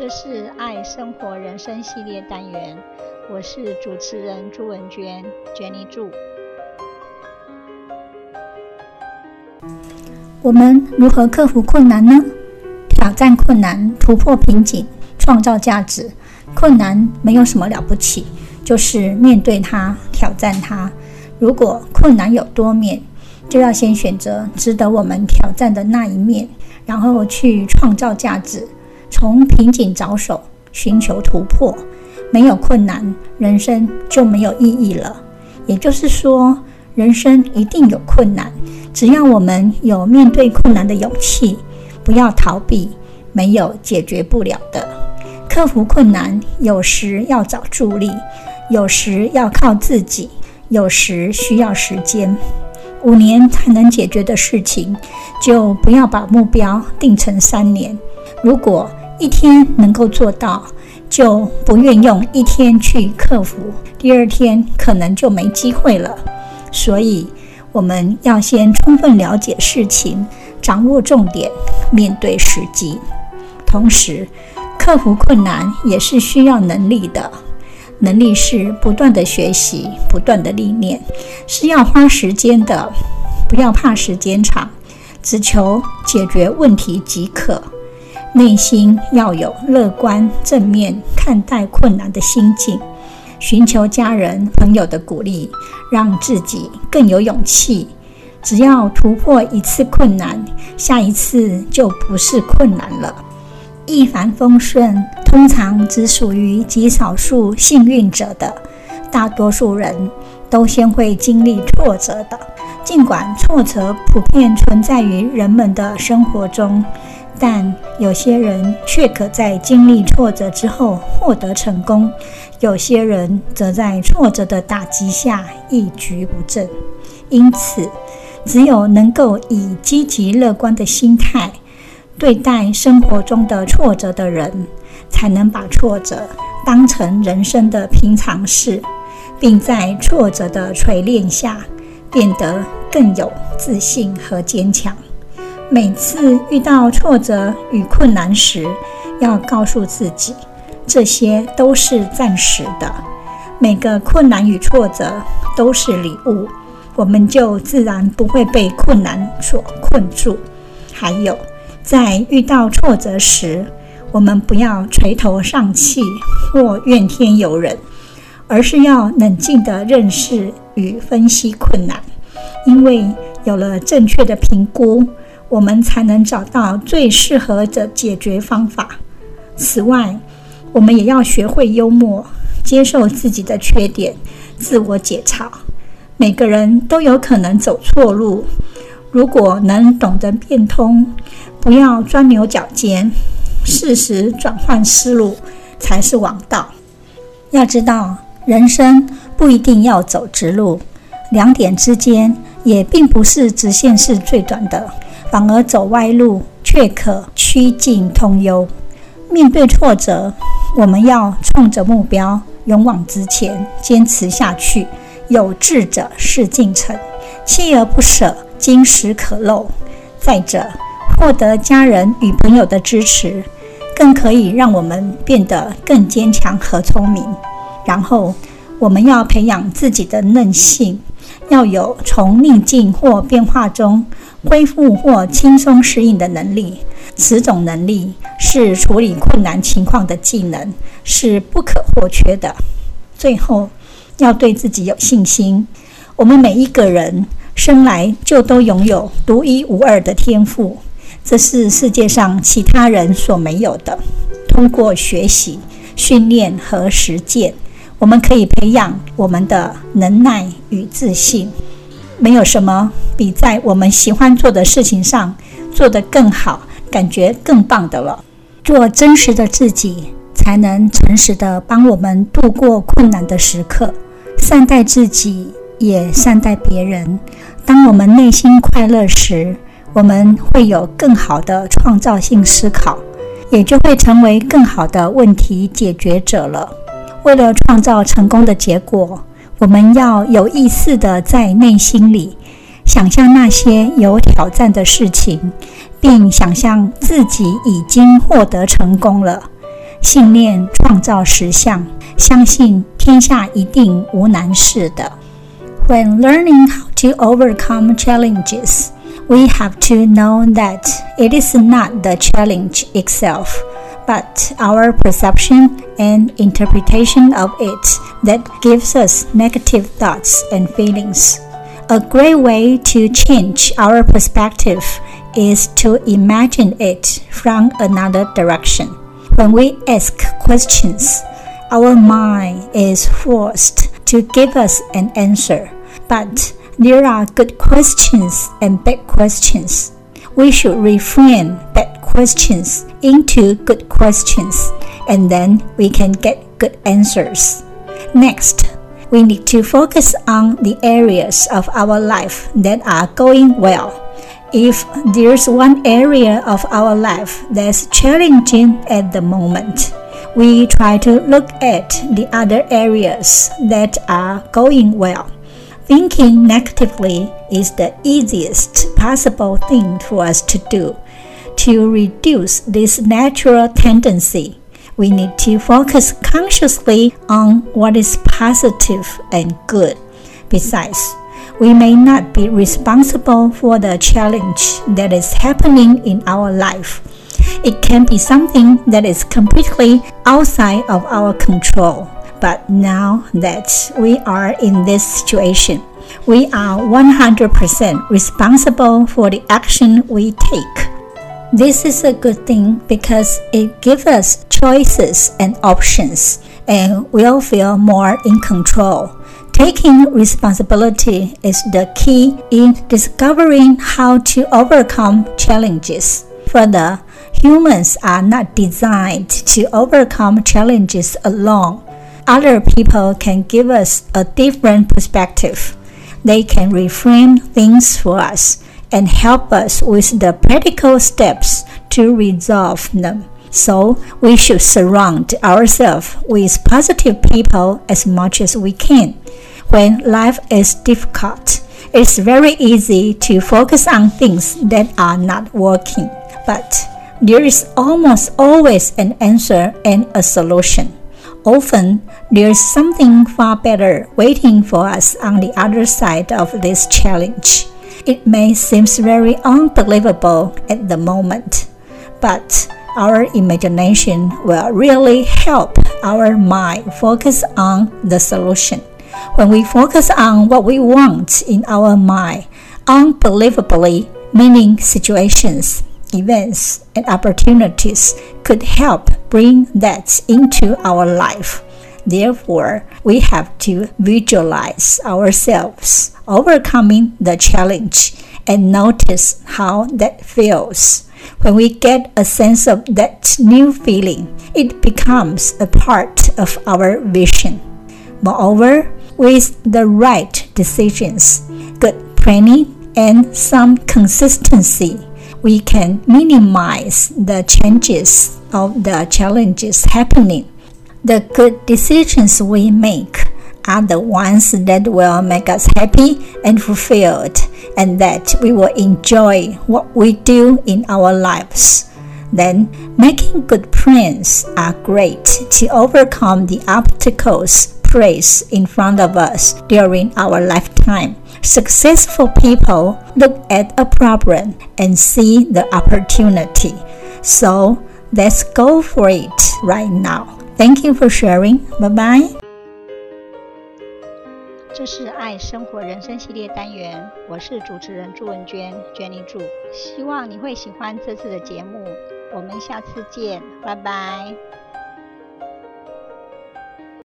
这是爱生活人生系列单元，我是主持人朱文娟，Jenny 朱。我们如何克服困难呢？挑战困难，突破瓶颈，创造价值。困难没有什么了不起，就是面对它，挑战它。如果困难有多面，就要先选择值得我们挑战的那一面，然后去创造价值。从瓶颈着手，寻求突破。没有困难，人生就没有意义了。也就是说，人生一定有困难。只要我们有面对困难的勇气，不要逃避，没有解决不了的。克服困难，有时要找助力，有时要靠自己，有时需要时间。五年才能解决的事情，就不要把目标定成三年。如果一天能够做到，就不愿用一天去克服，第二天可能就没机会了。所以，我们要先充分了解事情，掌握重点，面对时机。同时，克服困难也是需要能力的，能力是不断的学习，不断的历练，是要花时间的。不要怕时间长，只求解决问题即可。内心要有乐观正面看待困难的心境，寻求家人朋友的鼓励，让自己更有勇气。只要突破一次困难，下一次就不是困难了。一帆风顺通常只属于极少数幸运者的，大多数人都先会经历挫折的。尽管挫折普遍存在于人们的生活中。但有些人却可在经历挫折之后获得成功，有些人则在挫折的打击下一蹶不振。因此，只有能够以积极乐观的心态对待生活中的挫折的人，才能把挫折当成人生的平常事，并在挫折的锤炼下变得更有自信和坚强。每次遇到挫折与困难时，要告诉自己，这些都是暂时的。每个困难与挫折都是礼物，我们就自然不会被困难所困住。还有，在遇到挫折时，我们不要垂头丧气或怨天尤人，而是要冷静地认识与分析困难，因为有了正确的评估。我们才能找到最适合的解决方法。此外，我们也要学会幽默，接受自己的缺点，自我解嘲。每个人都有可能走错路，如果能懂得变通，不要钻牛角尖，适时转换思路才是王道。要知道，人生不一定要走直路，两点之间也并不是直线是最短的。反而走歪路，却可曲径通幽。面对挫折，我们要冲着目标，勇往直前，坚持下去。有志者事竟成，锲而不舍，金石可镂。再者，获得家人与朋友的支持，更可以让我们变得更坚强和聪明。然后，我们要培养自己的韧性，要有从逆境或变化中。恢复或轻松适应的能力，此种能力是处理困难情况的技能，是不可或缺的。最后，要对自己有信心。我们每一个人生来就都拥有独一无二的天赋，这是世界上其他人所没有的。通过学习、训练和实践，我们可以培养我们的能耐与自信。没有什么比在我们喜欢做的事情上做得更好、感觉更棒的了。做真实的自己，才能诚实地帮我们度过困难的时刻，善待自己，也善待别人。当我们内心快乐时，我们会有更好的创造性思考，也就会成为更好的问题解决者了。为了创造成功的结果。我们要有意识地在内心里想象那些有挑战的事情，并想象自己已经获得成功了。信念创造实相，相信天下一定无难事的。When learning how to overcome challenges, we have to know that it is not the challenge itself, but our perception and interpretation of it that gives us negative thoughts and feelings. A great way to change our perspective is to imagine it from another direction. When we ask questions, our mind is forced to give us an answer. But there are good questions and bad questions. We should refrain bad questions into good questions, and then we can get good answers. Next, we need to focus on the areas of our life that are going well if there's one area of our life that's challenging at the moment, we try to look at the other areas that are going well. Thinking negatively is the easiest possible thing for us to do. To reduce this natural tendency, we need to focus consciously on what is positive and good. Besides, we may not be responsible for the challenge that is happening in our life. It can be something that is completely outside of our control. But now that we are in this situation, we are 100% responsible for the action we take. This is a good thing because it gives us choices and options, and we'll feel more in control. Taking responsibility is the key in discovering how to overcome challenges. Further, humans are not designed to overcome challenges alone. Other people can give us a different perspective. They can reframe things for us and help us with the practical steps to resolve them. So, we should surround ourselves with positive people as much as we can when life is difficult. It's very easy to focus on things that are not working, but there is almost always an answer and a solution. Often, there is something far better waiting for us on the other side of this challenge. It may seem very unbelievable at the moment, but our imagination will really help our mind focus on the solution. When we focus on what we want in our mind, unbelievably many situations, events, and opportunities could help bring that into our life. Therefore, we have to visualize ourselves overcoming the challenge and notice how that feels. When we get a sense of that new feeling, it becomes a part of our vision. Moreover, with the right decisions, good planning, and some consistency, we can minimize the changes of the challenges happening. The good decisions we make are the ones that will make us happy and fulfilled, and that we will enjoy what we do in our lives. Then, making good plans are great to overcome the obstacles place in front of us during our lifetime. Successful people look at a problem and see the opportunity. So let's go for it right now. Thank you for sharing. Bye bye. 这是爱生活人生系列单元，我是主持人朱文娟，Jenny 朱。希望你会喜欢这次的节目，我们下次见，拜拜。